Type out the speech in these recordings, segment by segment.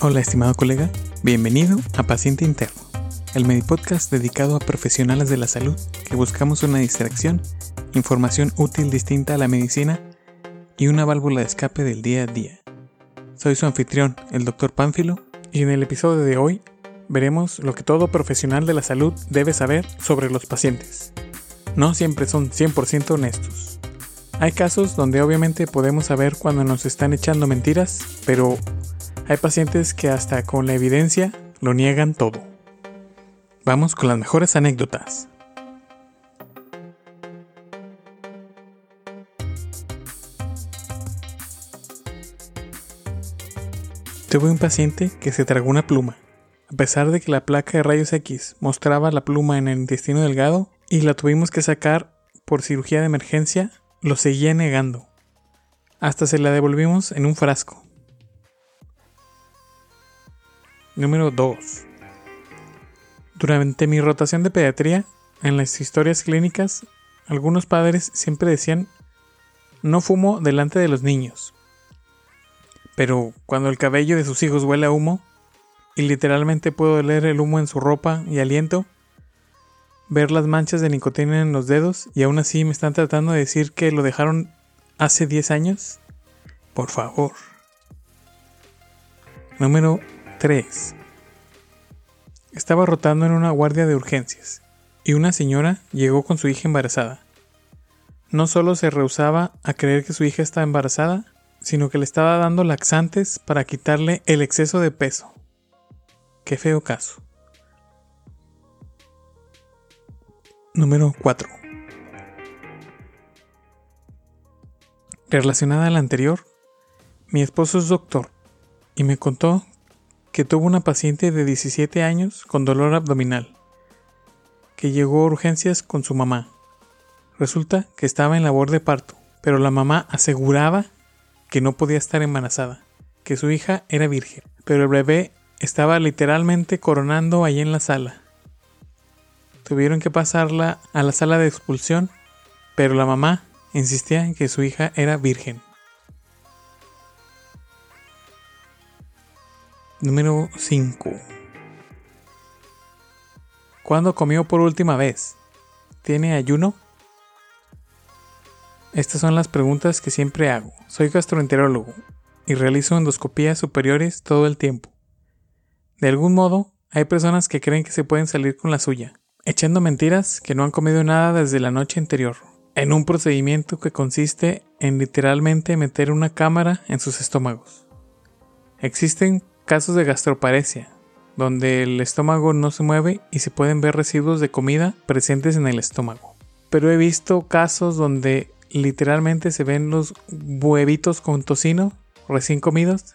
Hola estimado colega, bienvenido a Paciente Interno, el Medipodcast dedicado a profesionales de la salud que buscamos una distracción, información útil distinta a la medicina y una válvula de escape del día a día. Soy su anfitrión, el Dr. Pánfilo, y en el episodio de hoy veremos lo que todo profesional de la salud debe saber sobre los pacientes. No siempre son 100% honestos. Hay casos donde obviamente podemos saber cuando nos están echando mentiras, pero hay pacientes que hasta con la evidencia lo niegan todo. Vamos con las mejores anécdotas. Tuve un paciente que se tragó una pluma. A pesar de que la placa de rayos X mostraba la pluma en el intestino delgado y la tuvimos que sacar por cirugía de emergencia, lo seguía negando. Hasta se la devolvimos en un frasco. Número 2. Durante mi rotación de pediatría, en las historias clínicas, algunos padres siempre decían, no fumo delante de los niños. Pero cuando el cabello de sus hijos huele a humo, y literalmente puedo leer el humo en su ropa y aliento, ver las manchas de nicotina en los dedos y aún así me están tratando de decir que lo dejaron hace 10 años? Por favor. Número 3. Estaba rotando en una guardia de urgencias y una señora llegó con su hija embarazada. No solo se rehusaba a creer que su hija estaba embarazada, sino que le estaba dando laxantes para quitarle el exceso de peso. Qué feo caso. Número 4. Relacionada a la anterior, mi esposo es doctor y me contó que tuvo una paciente de 17 años con dolor abdominal, que llegó a urgencias con su mamá. Resulta que estaba en labor de parto, pero la mamá aseguraba que no podía estar embarazada, que su hija era virgen, pero el bebé estaba literalmente coronando ahí en la sala. Tuvieron que pasarla a la sala de expulsión, pero la mamá insistía en que su hija era virgen. Número 5. ¿Cuándo comió por última vez? ¿Tiene ayuno? Estas son las preguntas que siempre hago. Soy gastroenterólogo y realizo endoscopías superiores todo el tiempo. De algún modo, hay personas que creen que se pueden salir con la suya, echando mentiras que no han comido nada desde la noche anterior, en un procedimiento que consiste en literalmente meter una cámara en sus estómagos. Existen casos de gastroparesia, donde el estómago no se mueve y se pueden ver residuos de comida presentes en el estómago. Pero he visto casos donde literalmente se ven los huevitos con tocino recién comidos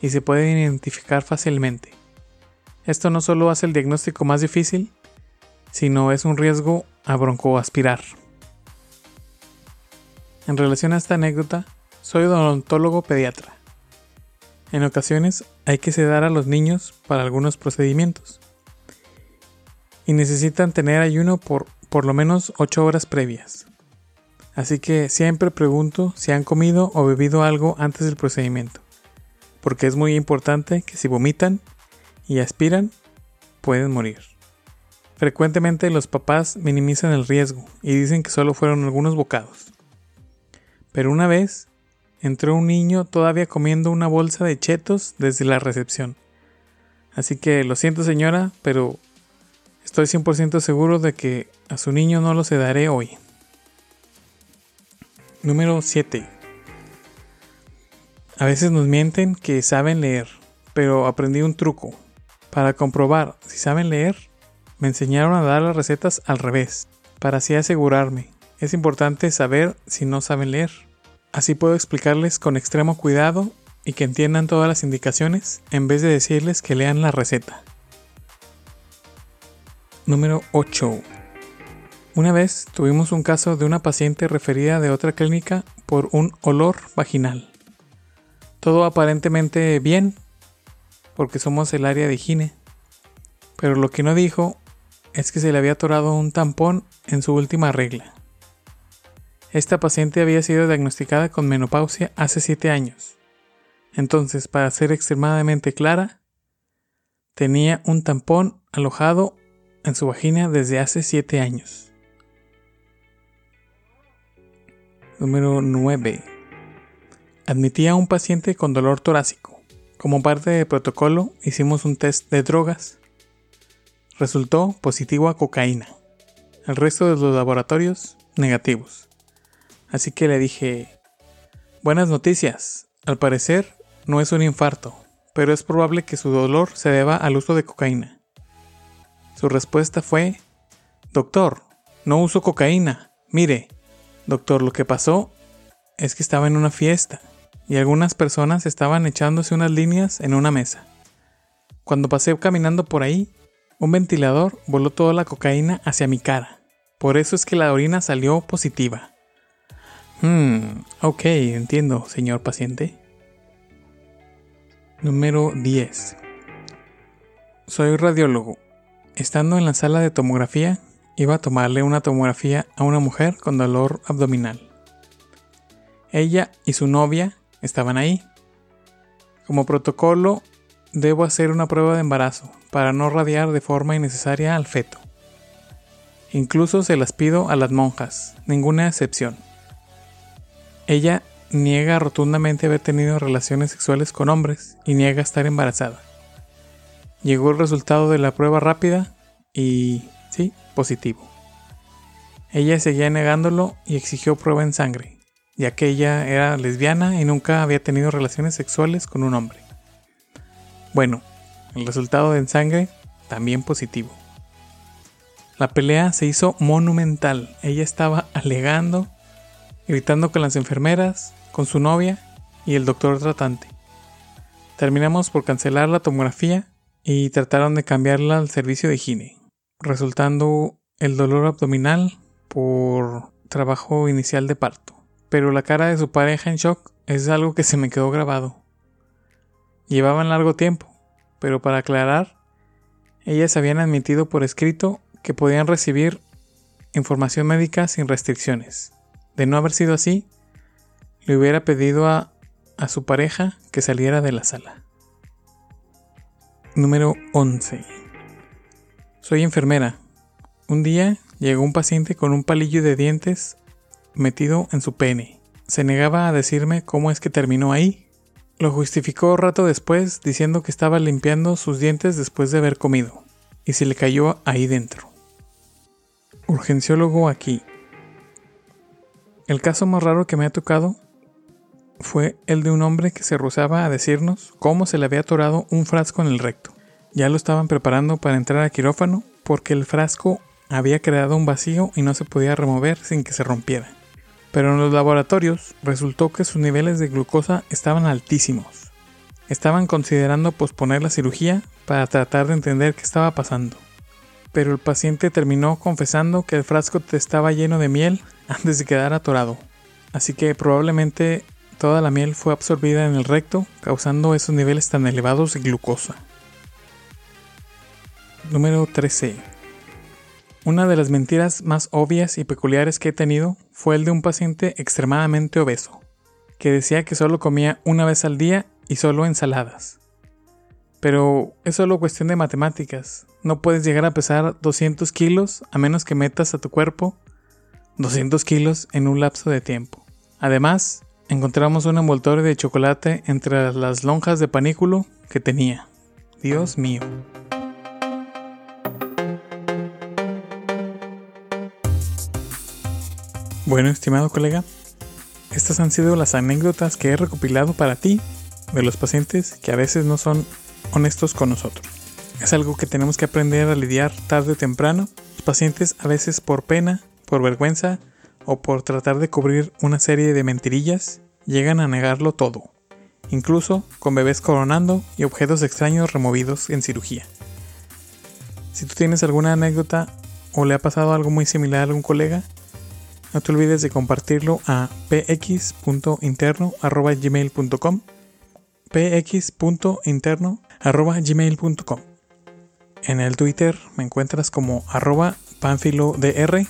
y se pueden identificar fácilmente. Esto no solo hace el diagnóstico más difícil, sino es un riesgo a broncoaspirar. En relación a esta anécdota, soy odontólogo pediatra. En ocasiones hay que sedar a los niños para algunos procedimientos y necesitan tener ayuno por por lo menos 8 horas previas. Así que siempre pregunto si han comido o bebido algo antes del procedimiento, porque es muy importante que si vomitan y aspiran, pueden morir. Frecuentemente los papás minimizan el riesgo y dicen que solo fueron algunos bocados. Pero una vez entró un niño todavía comiendo una bolsa de chetos desde la recepción. Así que lo siento señora, pero estoy 100% seguro de que a su niño no lo sedaré hoy. Número 7. A veces nos mienten que saben leer, pero aprendí un truco. Para comprobar si saben leer, me enseñaron a dar las recetas al revés, para así asegurarme. Es importante saber si no saben leer. Así puedo explicarles con extremo cuidado y que entiendan todas las indicaciones en vez de decirles que lean la receta. Número 8. Una vez tuvimos un caso de una paciente referida de otra clínica por un olor vaginal. Todo aparentemente bien, porque somos el área de higiene. Pero lo que no dijo es que se le había atorado un tampón en su última regla. Esta paciente había sido diagnosticada con menopausia hace 7 años. Entonces, para ser extremadamente clara, tenía un tampón alojado en su vagina desde hace 7 años. Número 9. Admitía a un paciente con dolor torácico. Como parte del protocolo, hicimos un test de drogas. Resultó positivo a cocaína. El resto de los laboratorios, negativos. Así que le dije, buenas noticias. Al parecer, no es un infarto, pero es probable que su dolor se deba al uso de cocaína. Su respuesta fue, Doctor, no uso cocaína. Mire, doctor, lo que pasó es que estaba en una fiesta y algunas personas estaban echándose unas líneas en una mesa. Cuando pasé caminando por ahí, un ventilador voló toda la cocaína hacia mi cara. Por eso es que la orina salió positiva. Hmm, ok, entiendo, señor paciente. Número 10. Soy radiólogo. Estando en la sala de tomografía, iba a tomarle una tomografía a una mujer con dolor abdominal. Ella y su novia estaban ahí. Como protocolo, debo hacer una prueba de embarazo para no radiar de forma innecesaria al feto. Incluso se las pido a las monjas, ninguna excepción. Ella niega rotundamente haber tenido relaciones sexuales con hombres y niega estar embarazada. Llegó el resultado de la prueba rápida y sí, positivo. Ella seguía negándolo y exigió prueba en sangre, ya que ella era lesbiana y nunca había tenido relaciones sexuales con un hombre. Bueno, el resultado en sangre también positivo. La pelea se hizo monumental. Ella estaba alegando, gritando con las enfermeras, con su novia y el doctor tratante. Terminamos por cancelar la tomografía y trataron de cambiarla al servicio de higiene, resultando el dolor abdominal por trabajo inicial de parto. Pero la cara de su pareja en shock es algo que se me quedó grabado. Llevaban largo tiempo, pero para aclarar, ellas habían admitido por escrito que podían recibir información médica sin restricciones. De no haber sido así, le hubiera pedido a, a su pareja que saliera de la sala. Número 11. Soy enfermera. Un día llegó un paciente con un palillo de dientes metido en su pene. Se negaba a decirme cómo es que terminó ahí. Lo justificó rato después diciendo que estaba limpiando sus dientes después de haber comido y se le cayó ahí dentro. Urgenciólogo aquí. El caso más raro que me ha tocado fue el de un hombre que se rozaba a decirnos cómo se le había atorado un frasco en el recto. Ya lo estaban preparando para entrar al quirófano porque el frasco había creado un vacío y no se podía remover sin que se rompiera. Pero en los laboratorios resultó que sus niveles de glucosa estaban altísimos. Estaban considerando posponer la cirugía para tratar de entender qué estaba pasando. Pero el paciente terminó confesando que el frasco estaba lleno de miel antes de quedar atorado. Así que probablemente Toda la miel fue absorbida en el recto, causando esos niveles tan elevados de glucosa. Número 13. Una de las mentiras más obvias y peculiares que he tenido fue el de un paciente extremadamente obeso, que decía que solo comía una vez al día y solo ensaladas. Pero es solo cuestión de matemáticas. No puedes llegar a pesar 200 kilos a menos que metas a tu cuerpo 200 kilos en un lapso de tiempo. Además, encontramos un envoltorio de chocolate entre las lonjas de panículo que tenía. Dios mío. Bueno, estimado colega, estas han sido las anécdotas que he recopilado para ti de los pacientes que a veces no son honestos con nosotros. Es algo que tenemos que aprender a lidiar tarde o temprano. Los pacientes a veces por pena, por vergüenza, o por tratar de cubrir una serie de mentirillas, llegan a negarlo todo, incluso con bebés coronando y objetos extraños removidos en cirugía. Si tú tienes alguna anécdota o le ha pasado algo muy similar a algún colega, no te olvides de compartirlo a px.interno.gmail.com px.interno.gmail.com En el Twitter me encuentras como arroba panfilodr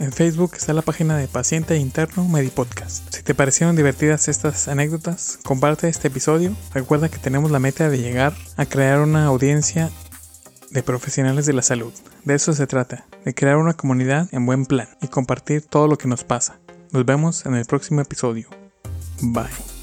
En Facebook está la página de Paciente Interno Medipodcast. Si te parecieron divertidas estas anécdotas, comparte este episodio. Recuerda que tenemos la meta de llegar a crear una audiencia de profesionales de la salud. De eso se trata, de crear una comunidad en buen plan y compartir todo lo que nos pasa. Nos vemos en el próximo episodio. Bye.